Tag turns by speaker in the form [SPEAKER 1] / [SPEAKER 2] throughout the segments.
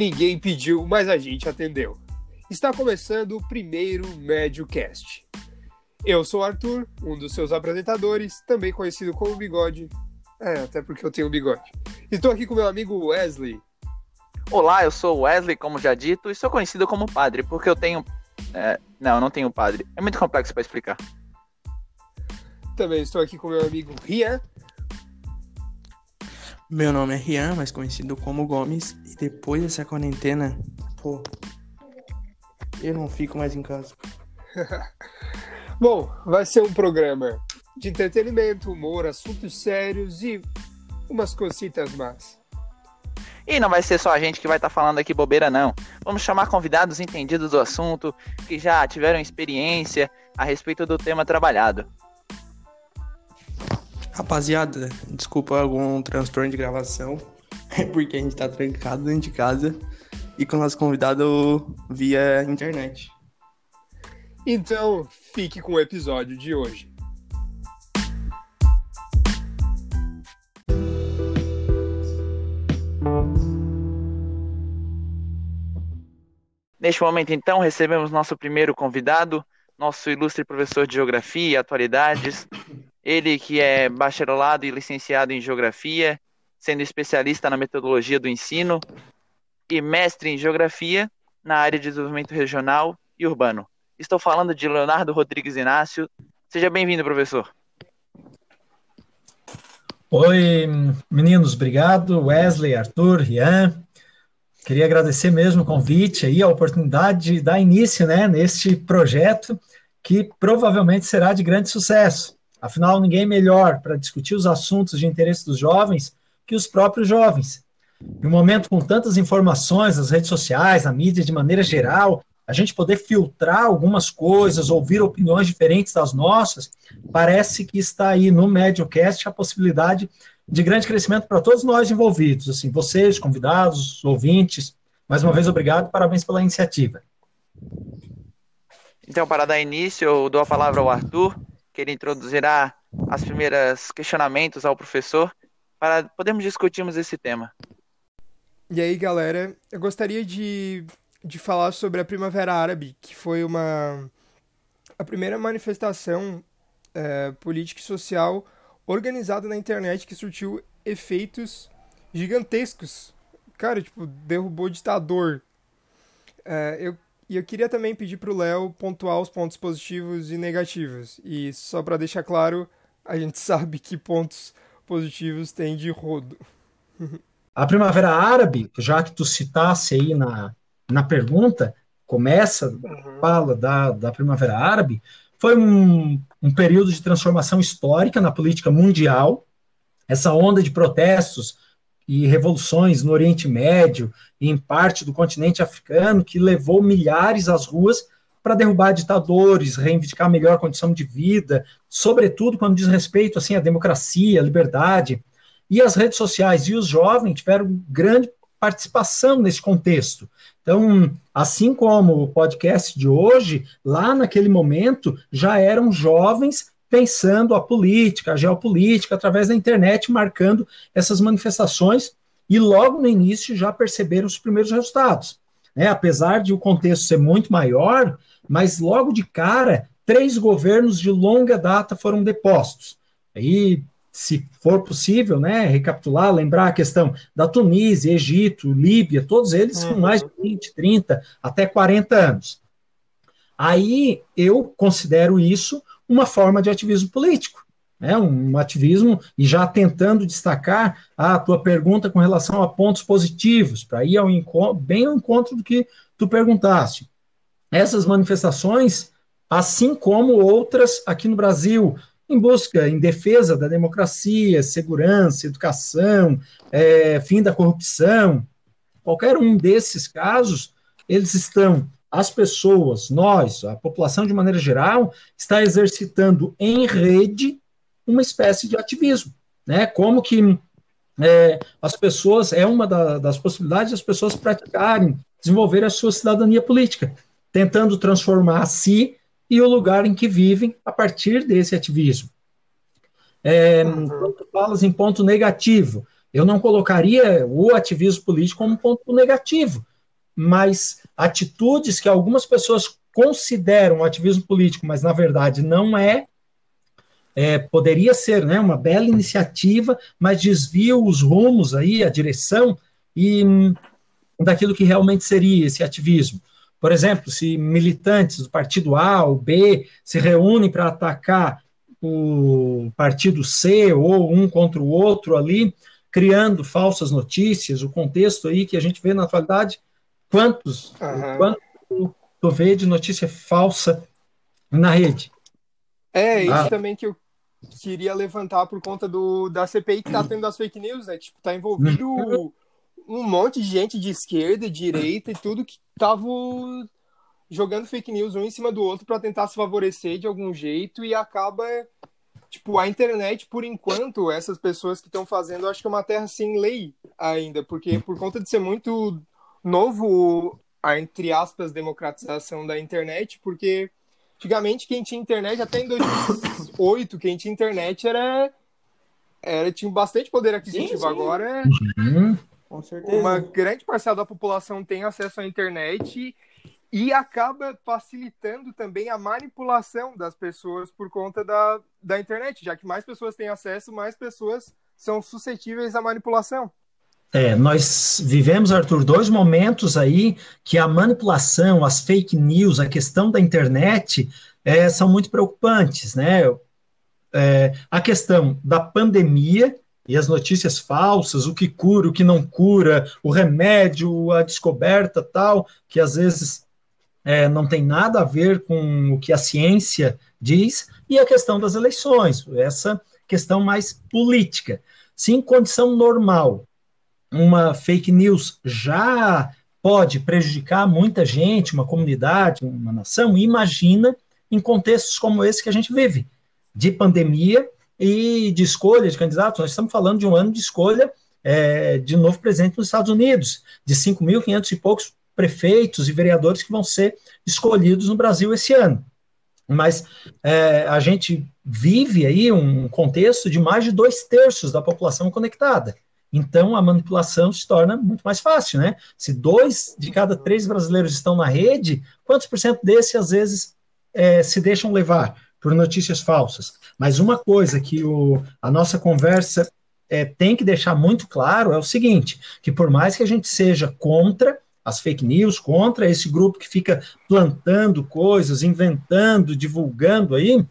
[SPEAKER 1] Ninguém pediu, mas a gente atendeu. Está começando o primeiro MédioCast. Eu sou o Arthur, um dos seus apresentadores, também conhecido como Bigode. É, até porque eu tenho bigode. Estou aqui com meu amigo Wesley.
[SPEAKER 2] Olá, eu sou Wesley, como já dito, e sou conhecido como padre, porque eu tenho. É, não, eu não tenho padre. É muito complexo para explicar.
[SPEAKER 1] Também estou aqui com meu amigo Rian.
[SPEAKER 3] Meu nome é Rian, mais conhecido como Gomes, e depois dessa quarentena, pô, eu não fico mais em casa.
[SPEAKER 1] Bom, vai ser um programa de entretenimento, humor, assuntos sérios e umas cositas más.
[SPEAKER 2] E não vai ser só a gente que vai estar tá falando aqui bobeira, não. Vamos chamar convidados entendidos do assunto, que já tiveram experiência a respeito do tema trabalhado.
[SPEAKER 3] Rapaziada, desculpa algum transtorno de gravação, é porque a gente tá trancado dentro de casa e com o nosso convidado via internet.
[SPEAKER 1] Então, fique com o episódio de hoje.
[SPEAKER 2] Neste momento, então, recebemos nosso primeiro convidado, nosso ilustre professor de Geografia e Atualidades, ele que é bacharelado e licenciado em Geografia, sendo especialista na metodologia do ensino e mestre em Geografia na área de desenvolvimento regional e urbano. Estou falando de Leonardo Rodrigues Inácio. Seja bem-vindo, professor.
[SPEAKER 4] Oi, meninos, obrigado. Wesley, Arthur, Rian. Queria agradecer mesmo o convite aí, a oportunidade de dar início né, neste projeto que provavelmente será de grande sucesso. Afinal, ninguém melhor para discutir os assuntos de interesse dos jovens que os próprios jovens. Em um momento com tantas informações, as redes sociais, a mídia de maneira geral, a gente poder filtrar algumas coisas, ouvir opiniões diferentes das nossas, parece que está aí no MedioCast a possibilidade de grande crescimento para todos nós envolvidos, assim, vocês, convidados, ouvintes. Mais uma vez, obrigado, parabéns pela iniciativa.
[SPEAKER 2] Então, para dar início, eu dou a palavra ao Arthur, que ele introduzirá as primeiras questionamentos ao professor para podermos discutirmos esse tema.
[SPEAKER 1] E aí, galera, eu gostaria de, de falar sobre a Primavera Árabe, que foi uma a primeira manifestação é, política e social organizada na internet que surtiu efeitos gigantescos. Cara, tipo, derrubou ditador. É, eu e eu queria também pedir para o Léo pontuar os pontos positivos e negativos. E só para deixar claro, a gente sabe que pontos positivos tem de rodo.
[SPEAKER 4] A Primavera Árabe, já que tu citasse aí na, na pergunta, começa, uhum. fala da, da Primavera Árabe, foi um, um período de transformação histórica na política mundial. Essa onda de protestos e revoluções no Oriente Médio e em parte do continente africano, que levou milhares às ruas para derrubar ditadores, reivindicar melhor condição de vida, sobretudo quando diz respeito assim à democracia, à liberdade. E as redes sociais e os jovens tiveram grande participação nesse contexto. Então, assim como o podcast de hoje, lá naquele momento já eram jovens pensando a política, a geopolítica, através da internet, marcando essas manifestações, e logo no início já perceberam os primeiros resultados. Né? Apesar de o contexto ser muito maior, mas logo de cara, três governos de longa data foram depostos. Aí, se for possível, né, recapitular, lembrar a questão da Tunísia, Egito, Líbia, todos eles uhum. com mais de 20, 30, até 40 anos. Aí eu considero isso uma forma de ativismo político. Né, um ativismo, e já tentando destacar a tua pergunta com relação a pontos positivos, para ir ao bem ao encontro do que tu perguntaste. Essas manifestações, assim como outras aqui no Brasil, em busca, em defesa da democracia, segurança, educação, é, fim da corrupção, qualquer um desses casos, eles estão as pessoas, nós, a população de maneira geral, está exercitando em rede uma espécie de ativismo, né? Como que é, as pessoas é uma da, das possibilidades das pessoas praticarem, desenvolver a sua cidadania política, tentando transformar a si e o lugar em que vivem a partir desse ativismo. É. Quando falas em ponto negativo, eu não colocaria o ativismo político como um ponto negativo, mas atitudes que algumas pessoas consideram ativismo político, mas na verdade não é, é, poderia ser né, uma bela iniciativa, mas desvia os rumos aí, a direção e hum, daquilo que realmente seria esse ativismo. Por exemplo, se militantes do partido A ou B se reúnem para atacar o partido C ou um contra o outro ali, criando falsas notícias, o contexto aí que a gente vê na atualidade, quantos, uhum. quanto tu vê de notícia falsa na rede?
[SPEAKER 1] É, isso ah. também que eu queria levantar por conta do, da CPI que tá tendo as fake news, né? Tipo, tá envolvido uhum. um monte de gente de esquerda, direita e tudo que tava jogando fake news um em cima do outro para tentar se favorecer de algum jeito e acaba tipo a internet por enquanto essas pessoas que estão fazendo acho que é uma terra sem lei ainda porque por conta de ser muito novo a entre aspas democratização da internet porque antigamente quem tinha internet até em 2008 quem tinha internet era era tinha bastante poder aquisitivo sim, sim. agora
[SPEAKER 4] uhum.
[SPEAKER 1] uma grande parcela da população tem acesso à internet e acaba facilitando também a manipulação das pessoas por conta da, da internet, já que mais pessoas têm acesso, mais pessoas são suscetíveis à manipulação.
[SPEAKER 4] É, nós vivemos, Arthur, dois momentos aí que a manipulação, as fake news, a questão da internet é, são muito preocupantes, né? É, a questão da pandemia e as notícias falsas, o que cura, o que não cura, o remédio, a descoberta tal, que às vezes é, não tem nada a ver com o que a ciência diz, e a questão das eleições, essa questão mais política. Se em condição normal uma fake news já pode prejudicar muita gente, uma comunidade, uma nação, imagina em contextos como esse que a gente vive, de pandemia e de escolha de candidatos. Nós estamos falando de um ano de escolha é, de novo presidente nos Estados Unidos, de 5.500 e poucos prefeitos e vereadores que vão ser escolhidos no Brasil esse ano. Mas é, a gente vive aí um contexto de mais de dois terços da população conectada. Então a manipulação se torna muito mais fácil, né? Se dois de cada três brasileiros estão na rede, quantos por cento desses às vezes é, se deixam levar por notícias falsas? Mas uma coisa que o, a nossa conversa é, tem que deixar muito claro é o seguinte: que por mais que a gente seja contra as fake news, contra esse grupo que fica plantando coisas, inventando, divulgando aí,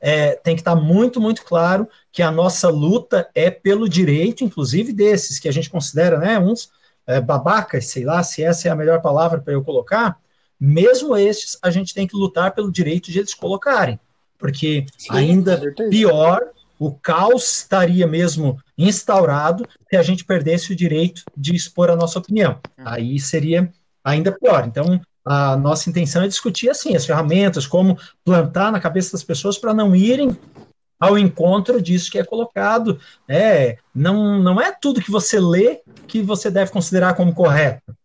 [SPEAKER 4] é, tem que estar muito, muito claro que a nossa luta é pelo direito, inclusive desses que a gente considera né, uns é, babacas, sei lá se essa é a melhor palavra para eu colocar, mesmo estes a gente tem que lutar pelo direito de eles colocarem, porque Sim, ainda pior o caos estaria mesmo instaurado se a gente perdesse o direito de expor a nossa opinião. Aí seria ainda pior. Então, a nossa intenção é discutir assim as ferramentas, como plantar na cabeça das pessoas para não irem ao encontro disso que é colocado. É, não, não é tudo que você lê que você deve considerar como correto.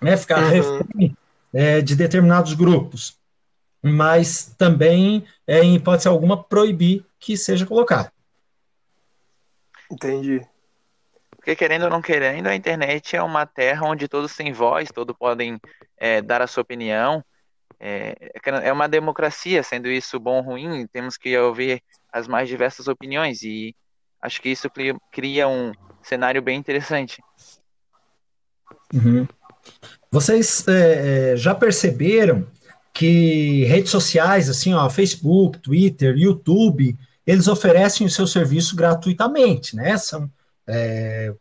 [SPEAKER 4] Né? Ficar uhum. refém é, de determinados grupos. Mas também, é, em hipótese alguma, proibir que seja colocado.
[SPEAKER 1] Entendi.
[SPEAKER 2] Porque querendo ou não querendo, a internet é uma terra onde todos têm voz, todos podem é, dar a sua opinião. É, é uma democracia, sendo isso bom ou ruim, temos que ouvir as mais diversas opiniões e acho que isso cria um cenário bem interessante.
[SPEAKER 4] Uhum. Vocês é, é já perceberam que redes sociais, assim, ó, Facebook, Twitter, YouTube, eles oferecem o seu serviço gratuitamente, né? São é,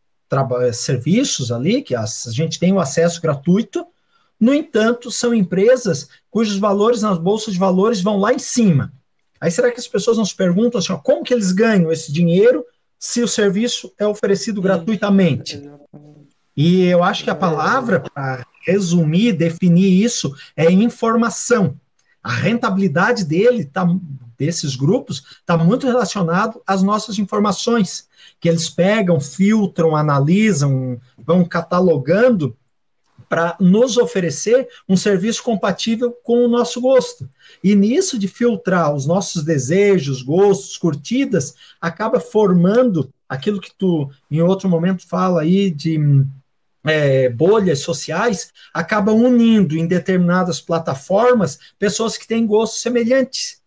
[SPEAKER 4] serviços ali que a gente tem o acesso gratuito. No entanto, são empresas cujos valores nas bolsas de valores vão lá em cima. Aí será que as pessoas não se perguntam assim, ó, como que eles ganham esse dinheiro se o serviço é oferecido gratuitamente? E eu acho que a palavra para resumir, definir isso é informação. A rentabilidade dele tá, desses grupos está muito relacionado às nossas informações, que eles pegam, filtram, analisam, vão catalogando para nos oferecer um serviço compatível com o nosso gosto. E nisso de filtrar os nossos desejos, gostos, curtidas, acaba formando aquilo que tu em outro momento fala aí de é, bolhas sociais acaba unindo em determinadas plataformas pessoas que têm gostos semelhantes.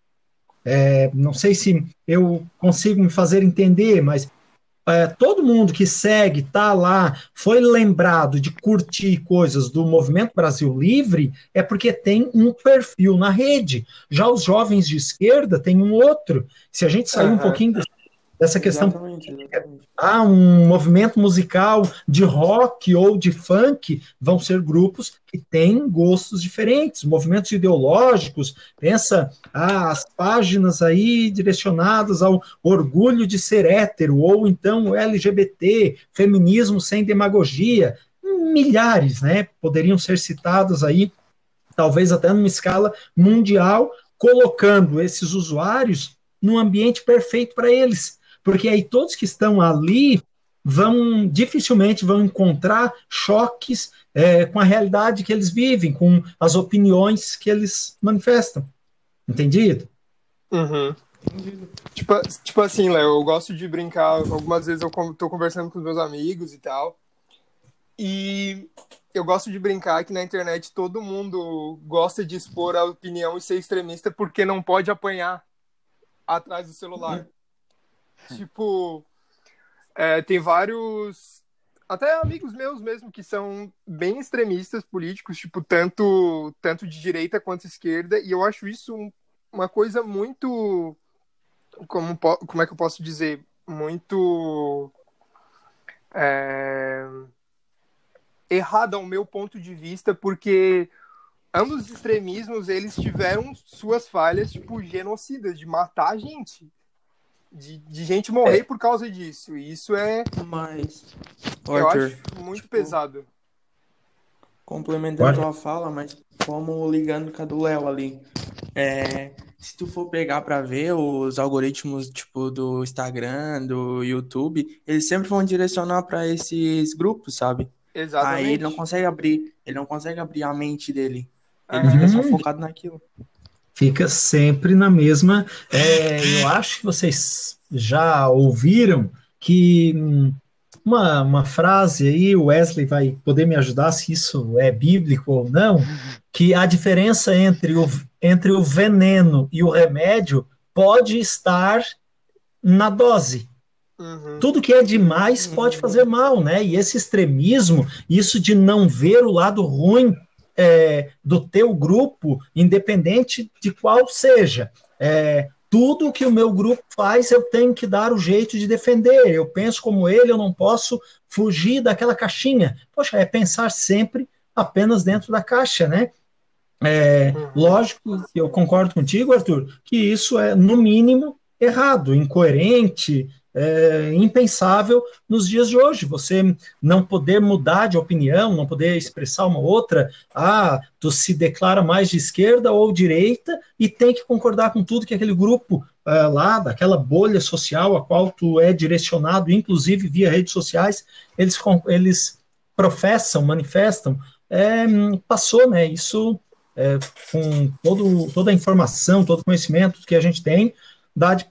[SPEAKER 4] É, não sei se eu consigo me fazer entender, mas é, todo mundo que segue, está lá, foi lembrado de curtir coisas do Movimento Brasil Livre, é porque tem um perfil na rede. Já os jovens de esquerda têm um outro. Se a gente sair uhum. um pouquinho dessa questão. Exatamente, exatamente. Ah, um movimento musical de rock ou de funk vão ser grupos que têm gostos diferentes, movimentos ideológicos. Pensa ah, as páginas aí direcionadas ao orgulho de ser hétero, ou então LGBT, feminismo sem demagogia. Milhares, né? Poderiam ser citados aí, talvez até numa escala mundial, colocando esses usuários num ambiente perfeito para eles porque aí todos que estão ali vão dificilmente vão encontrar choques é, com a realidade que eles vivem, com as opiniões que eles manifestam. Entendido?
[SPEAKER 1] Uhum. Tipo, tipo assim, Léo, eu gosto de brincar. Algumas vezes eu tô conversando com os meus amigos e tal. E eu gosto de brincar que na internet todo mundo gosta de expor a opinião e ser extremista porque não pode apanhar atrás do celular. Tipo, é, tem vários. Até amigos meus mesmo que são bem extremistas políticos, tipo, tanto, tanto de direita quanto esquerda, e eu acho isso uma coisa muito. Como, como é que eu posso dizer? Muito. É, errada ao meu ponto de vista, porque ambos os extremismos eles tiveram suas falhas, tipo, genocidas, de matar a gente de, de gente morrer é. por causa disso. E isso é.
[SPEAKER 3] Mas.
[SPEAKER 1] eu acho muito tipo, pesado.
[SPEAKER 3] Complementando a tua fala, mas como ligando com a do Léo ali. É, se tu for pegar para ver os algoritmos tipo do Instagram, do YouTube, eles sempre vão direcionar para esses grupos, sabe?
[SPEAKER 1] Exatamente.
[SPEAKER 3] Aí ele não consegue abrir, ele não consegue abrir a mente dele. Ele uhum. fica só focado naquilo
[SPEAKER 4] fica sempre na mesma. É, eu acho que vocês já ouviram que hum, uma, uma frase aí, o Wesley vai poder me ajudar se isso é bíblico ou não, que a diferença entre o, entre o veneno e o remédio pode estar na dose. Uhum. Tudo que é demais pode fazer mal, né? E esse extremismo, isso de não ver o lado ruim é, do teu grupo, independente de qual seja. É, tudo que o meu grupo faz, eu tenho que dar o jeito de defender. Eu penso como ele, eu não posso fugir daquela caixinha. Poxa, é pensar sempre apenas dentro da caixa, né? É, lógico, eu concordo contigo, Arthur, que isso é, no mínimo, errado, incoerente, é, impensável nos dias de hoje. Você não poder mudar de opinião, não poder expressar uma outra, ah, tu se declara mais de esquerda ou direita e tem que concordar com tudo que aquele grupo é, lá, daquela bolha social a qual tu é direcionado, inclusive via redes sociais, eles, eles professam, manifestam, é, passou, né? Isso é, com todo, toda a informação, todo o conhecimento que a gente tem, dá de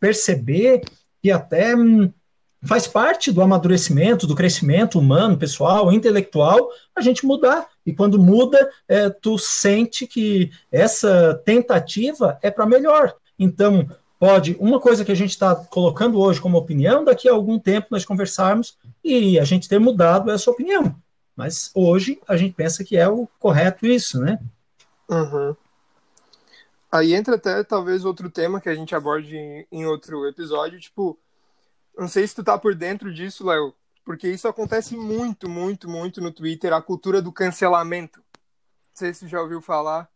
[SPEAKER 4] perceber que até hum, faz parte do amadurecimento, do crescimento humano, pessoal, intelectual, a gente mudar. E quando muda, é, tu sente que essa tentativa é para melhor. Então, pode, uma coisa que a gente está colocando hoje como opinião, daqui a algum tempo nós conversarmos e a gente ter mudado essa opinião. Mas hoje a gente pensa que é o correto isso, né?
[SPEAKER 1] Uhum. Aí entra até talvez outro tema que a gente aborde em, em outro episódio, tipo, não sei se tu tá por dentro disso, Léo, porque isso acontece muito, muito, muito no Twitter, a cultura do cancelamento. Não sei se tu já ouviu falar.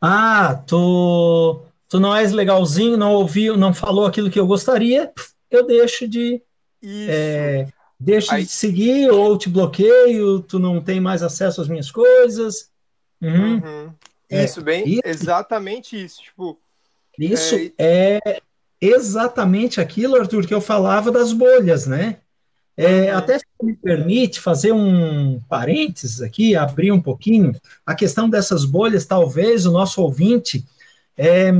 [SPEAKER 4] Ah, tu, tu não és legalzinho, não ouviu, não falou aquilo que eu gostaria, eu deixo de. É, deixo Aí... de seguir ou te bloqueio, tu não tem mais acesso às minhas coisas. Uhum. Uhum.
[SPEAKER 1] É, isso, bem, exatamente isso. Tipo,
[SPEAKER 4] isso é... é... exatamente aquilo, Arthur, que eu falava das bolhas, né? É, uhum. Até se me permite fazer um parênteses aqui, abrir um pouquinho, a questão dessas bolhas, talvez o nosso ouvinte, é,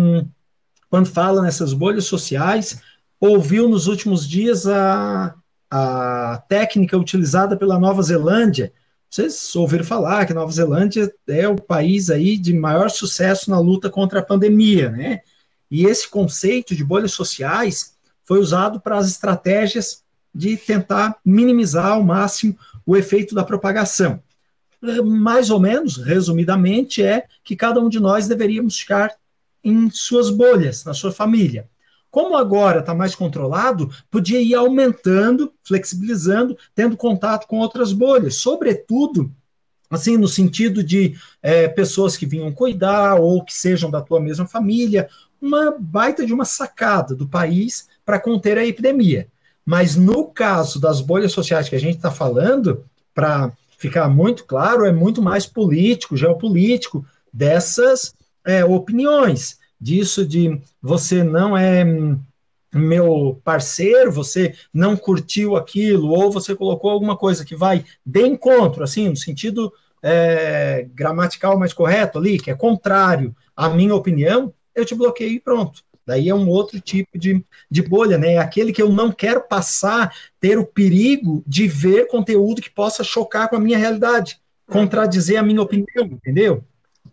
[SPEAKER 4] quando fala nessas bolhas sociais, ouviu nos últimos dias a, a técnica utilizada pela Nova Zelândia. Vocês ouviram falar que Nova Zelândia é o país aí de maior sucesso na luta contra a pandemia, né? E esse conceito de bolhas sociais foi usado para as estratégias de tentar minimizar ao máximo o efeito da propagação. Mais ou menos, resumidamente, é que cada um de nós deveríamos ficar em suas bolhas, na sua família. Como agora está mais controlado, podia ir aumentando, flexibilizando, tendo contato com outras bolhas, sobretudo assim, no sentido de é, pessoas que vinham cuidar ou que sejam da tua mesma família, uma baita de uma sacada do país para conter a epidemia. Mas no caso das bolhas sociais que a gente está falando, para ficar muito claro, é muito mais político, geopolítico, dessas é, opiniões, disso de você não é meu parceiro, você não curtiu aquilo, ou você colocou alguma coisa que vai de encontro, assim, no sentido é, gramatical mais correto ali, que é contrário à minha opinião, eu te bloqueio e pronto. Daí é um outro tipo de, de bolha, né? É aquele que eu não quero passar, ter o perigo de ver conteúdo que possa chocar com a minha realidade, contradizer a minha opinião, entendeu?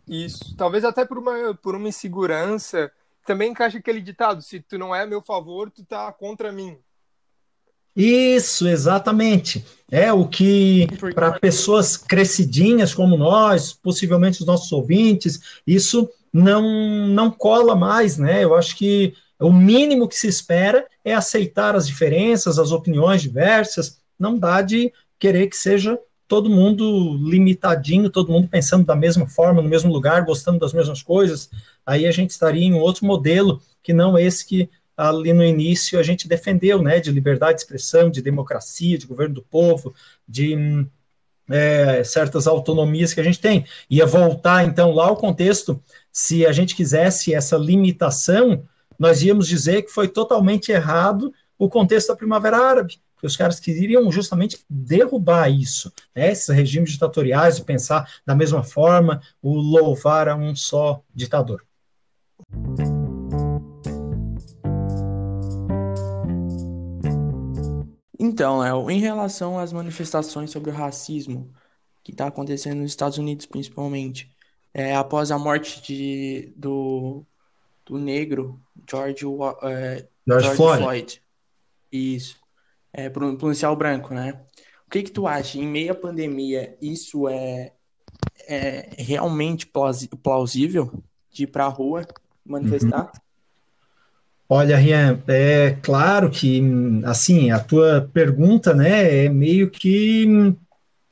[SPEAKER 1] Isso. Talvez até por uma, por uma insegurança. Também encaixa aquele ditado: se tu não é a meu favor, tu tá contra mim.
[SPEAKER 4] Isso, exatamente. É o que, para pessoas crescidinhas como nós, possivelmente os nossos ouvintes, isso não, não cola mais, né? Eu acho que o mínimo que se espera é aceitar as diferenças, as opiniões diversas, não dá de querer que seja todo mundo limitadinho, todo mundo pensando da mesma forma, no mesmo lugar, gostando das mesmas coisas, aí a gente estaria em outro modelo que não esse que ali no início a gente defendeu, né, de liberdade de expressão, de democracia, de governo do povo, de é, certas autonomias que a gente tem. Ia voltar, então, lá ao contexto, se a gente quisesse essa limitação, nós íamos dizer que foi totalmente errado o contexto da Primavera Árabe, porque os caras queriam justamente derrubar isso, né, esses regimes ditatoriais, e pensar da mesma forma, o louvar a um só ditador.
[SPEAKER 3] Então, Léo, em relação às manifestações sobre o racismo que está acontecendo nos Estados Unidos, principalmente, é, após a morte de, do, do negro George, é,
[SPEAKER 4] George, George Floyd. Floyd.
[SPEAKER 3] Isso. É, policial branco, né? O que que tu acha? Em meio à pandemia, isso é, é realmente plausível de ir para a rua manifestar? Uhum.
[SPEAKER 4] Olha, Rian, é claro que, assim, a tua pergunta, né, é meio que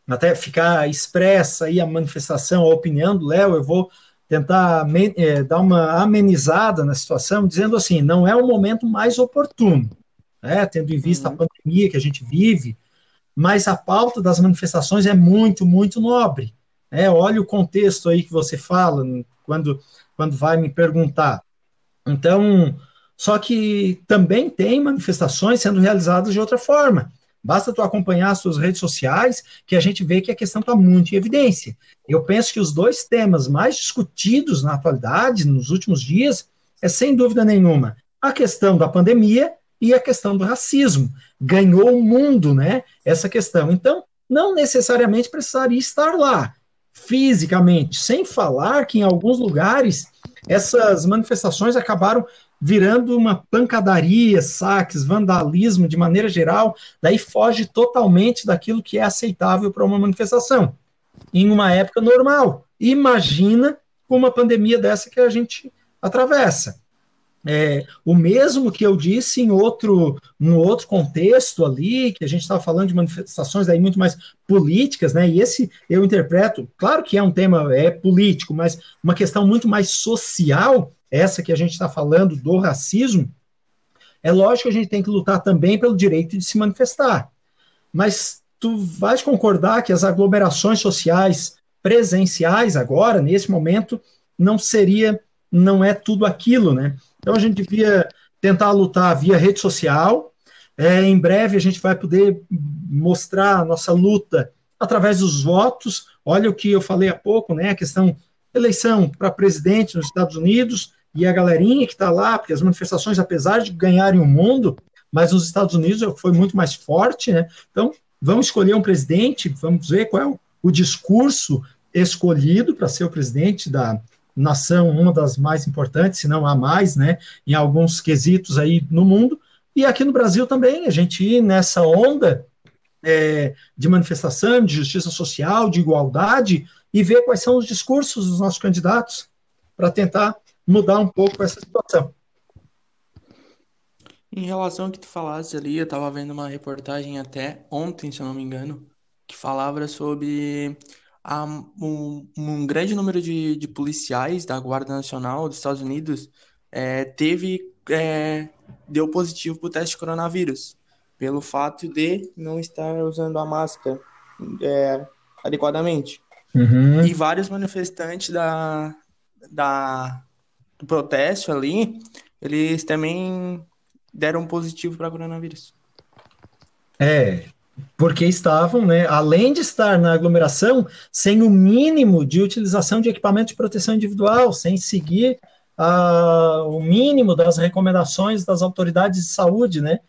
[SPEAKER 4] até ficar expressa aí a manifestação, a opinião do Léo, eu vou tentar é, dar uma amenizada na situação, dizendo assim, não é o momento mais oportuno, né, tendo em vista uhum. a pandemia que a gente vive, mas a pauta das manifestações é muito, muito nobre. Né, olha o contexto aí que você fala quando, quando vai me perguntar. Então, só que também tem manifestações sendo realizadas de outra forma. Basta tu acompanhar as suas redes sociais que a gente vê que a questão está muito em evidência. Eu penso que os dois temas mais discutidos na atualidade, nos últimos dias, é sem dúvida nenhuma a questão da pandemia e a questão do racismo. Ganhou o mundo, né? Essa questão. Então, não necessariamente precisaria estar lá fisicamente, sem falar que em alguns lugares essas manifestações acabaram virando uma pancadaria, saques, vandalismo de maneira geral, daí foge totalmente daquilo que é aceitável para uma manifestação em uma época normal. Imagina uma pandemia dessa que a gente atravessa. É, o mesmo que eu disse em outro, no outro contexto ali, que a gente estava falando de manifestações aí muito mais políticas, né? E esse eu interpreto, claro que é um tema é político, mas uma questão muito mais social, essa que a gente está falando do racismo, é lógico que a gente tem que lutar também pelo direito de se manifestar. Mas tu vais concordar que as aglomerações sociais presenciais agora, nesse momento, não seria, não é tudo aquilo, né? Então a gente devia tentar lutar via rede social. É, em breve a gente vai poder mostrar a nossa luta através dos votos. Olha o que eu falei há pouco, né? A questão eleição para presidente nos Estados Unidos, e a galerinha que está lá, porque as manifestações, apesar de ganharem o mundo, mas nos Estados Unidos foi muito mais forte, né? Então, vamos escolher um presidente, vamos ver qual é o, o discurso escolhido para ser o presidente da nação, uma das mais importantes, se não a mais, né? Em alguns quesitos aí no mundo. E aqui no Brasil também, a gente ir nessa onda é, de manifestação, de justiça social, de igualdade, e ver quais são os discursos dos nossos candidatos para tentar mudar um pouco essa situação.
[SPEAKER 3] Em relação ao que tu falaste ali, eu estava vendo uma reportagem até ontem, se eu não me engano, que falava sobre a, um, um, grande número de, de, policiais da Guarda Nacional dos Estados Unidos é, teve é, deu positivo para o teste de coronavírus pelo fato de não estar usando a máscara é, adequadamente. Uhum. E vários manifestantes da, da, do protesto ali, eles também deram positivo para coronavírus.
[SPEAKER 4] É, porque estavam, né, além de estar na aglomeração, sem o mínimo de utilização de equipamento de proteção individual, sem seguir o mínimo das recomendações das autoridades de saúde, né?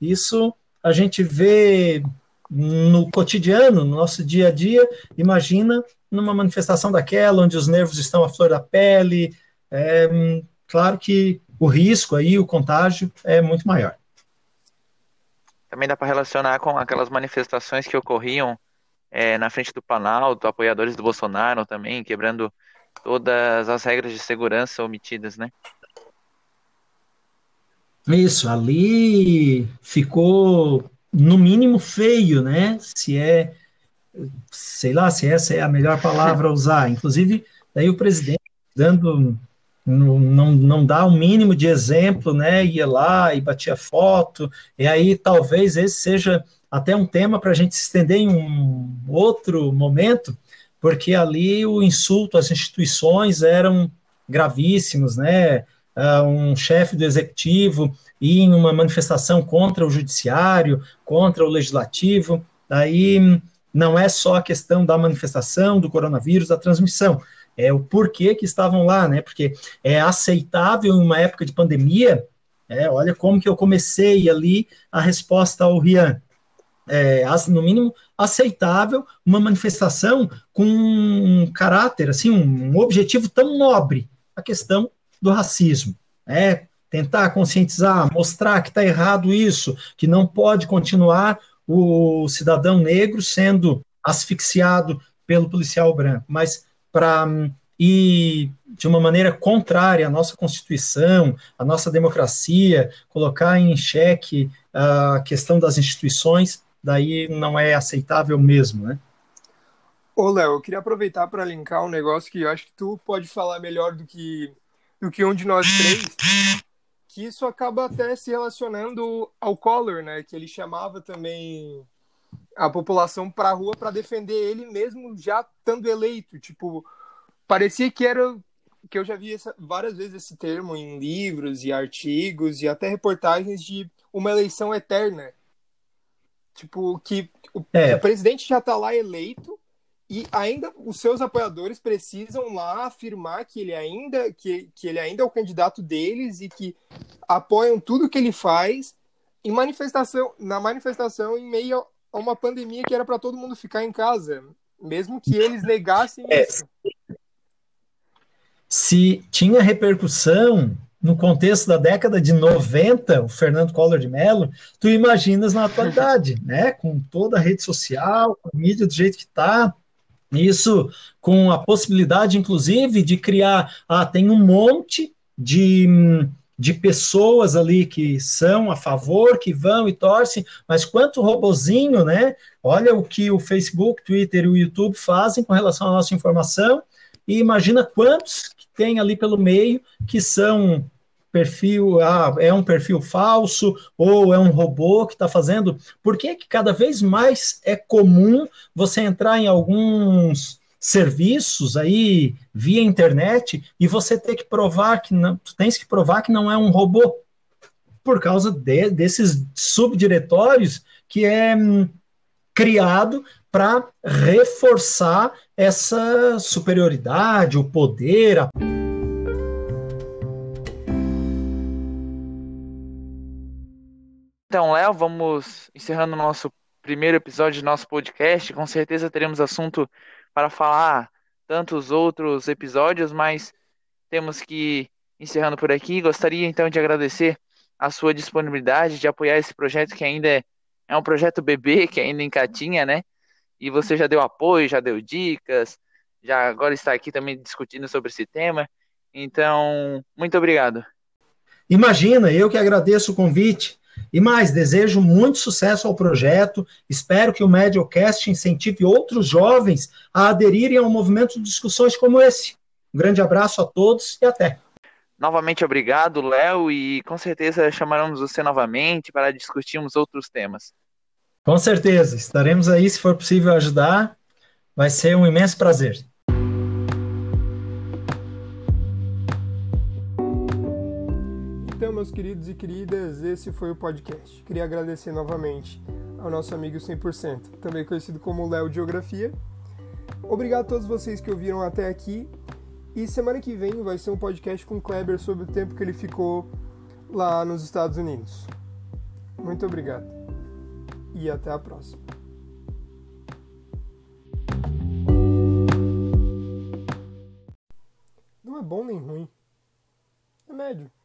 [SPEAKER 4] Isso a gente vê no cotidiano, no nosso dia a dia, imagina numa manifestação daquela, onde os nervos estão à flor da pele, é, claro que o risco aí, o contágio é muito maior.
[SPEAKER 2] Também dá para relacionar com aquelas manifestações que ocorriam é, na frente do Planalto, apoiadores do Bolsonaro também, quebrando todas as regras de segurança omitidas, né?
[SPEAKER 4] Isso, ali ficou no mínimo feio, né? Se é, sei lá, se essa é a melhor palavra a usar. Inclusive, daí o presidente dando não, não, dá o um mínimo de exemplo, né? Ia lá e batia foto, e aí talvez esse seja até um tema para a gente se estender em um outro momento, porque ali o insulto às instituições eram gravíssimos, né? Uh, um chefe do executivo ir em uma manifestação contra o judiciário, contra o legislativo, aí não é só a questão da manifestação, do coronavírus, da transmissão, é o porquê que estavam lá, né? Porque é aceitável em uma época de pandemia, é, olha como que eu comecei ali a resposta ao Rian. É, no mínimo, aceitável uma manifestação com um caráter, assim, um objetivo tão nobre, a questão do racismo. É, tentar conscientizar, mostrar que está errado isso, que não pode continuar o cidadão negro sendo asfixiado pelo policial branco, mas para hum, ir de uma maneira contrária à nossa Constituição, à nossa democracia, colocar em xeque a questão das instituições, daí não é aceitável mesmo, né?
[SPEAKER 1] Ô, Léo, eu queria aproveitar para linkar um negócio que eu acho que tu pode falar melhor do que, do que um de nós três, que isso acaba até se relacionando ao Collor, né? Que ele chamava também a população para a rua para defender ele mesmo já estando eleito. Tipo, parecia que era que eu já vi essa, várias vezes esse termo em livros e artigos e até reportagens de uma eleição eterna. Tipo, que o, é. o presidente já está lá eleito e ainda os seus apoiadores precisam lá afirmar que ele ainda que, que ele ainda é o candidato deles e que apoiam tudo que ele faz em manifestação na manifestação em meio a uma pandemia que era para todo mundo ficar em casa, mesmo que eles negassem é, isso.
[SPEAKER 4] Se tinha repercussão no contexto da década de 90, o Fernando Collor de Mello, tu imaginas na atualidade, né? Com toda a rede social, com a mídia do jeito que está, isso com a possibilidade, inclusive, de criar. Ah, tem um monte de, de pessoas ali que são a favor, que vão e torcem, mas quanto robozinho, né? Olha o que o Facebook, Twitter e o YouTube fazem com relação à nossa informação, e imagina quantos que tem ali pelo meio que são perfil, ah, é um perfil falso ou é um robô que está fazendo. Por que, que cada vez mais é comum você entrar em alguns serviços aí via internet e você ter que provar que não, tu tens que provar que não é um robô por causa de, desses subdiretórios que é hum, criado para reforçar essa superioridade, o poder, a
[SPEAKER 2] então, Léo, vamos encerrando o nosso primeiro episódio do nosso podcast. Com certeza teremos assunto para falar tantos outros episódios, mas temos que encerrando por aqui. Gostaria então de agradecer a sua disponibilidade de apoiar esse projeto que ainda é, é um projeto bebê, que ainda encatinha, né? E você já deu apoio, já deu dicas, já agora está aqui também discutindo sobre esse tema. Então, muito obrigado.
[SPEAKER 4] Imagina, eu que agradeço o convite. E mais, desejo muito sucesso ao projeto. Espero que o Mediocast incentive outros jovens a aderirem ao movimento de discussões como esse. Um grande abraço a todos e até.
[SPEAKER 2] Novamente obrigado, Léo, e com certeza chamaremos você novamente para discutirmos outros temas.
[SPEAKER 4] Com certeza, estaremos aí se for possível ajudar. Vai ser um imenso prazer.
[SPEAKER 1] Meus queridos e queridas, esse foi o podcast. Queria agradecer novamente ao nosso amigo 100%, também conhecido como Léo Geografia. Obrigado a todos vocês que ouviram até aqui. E semana que vem vai ser um podcast com o Kleber sobre o tempo que ele ficou lá nos Estados Unidos. Muito obrigado. E até a próxima. Não é bom nem ruim. É médio.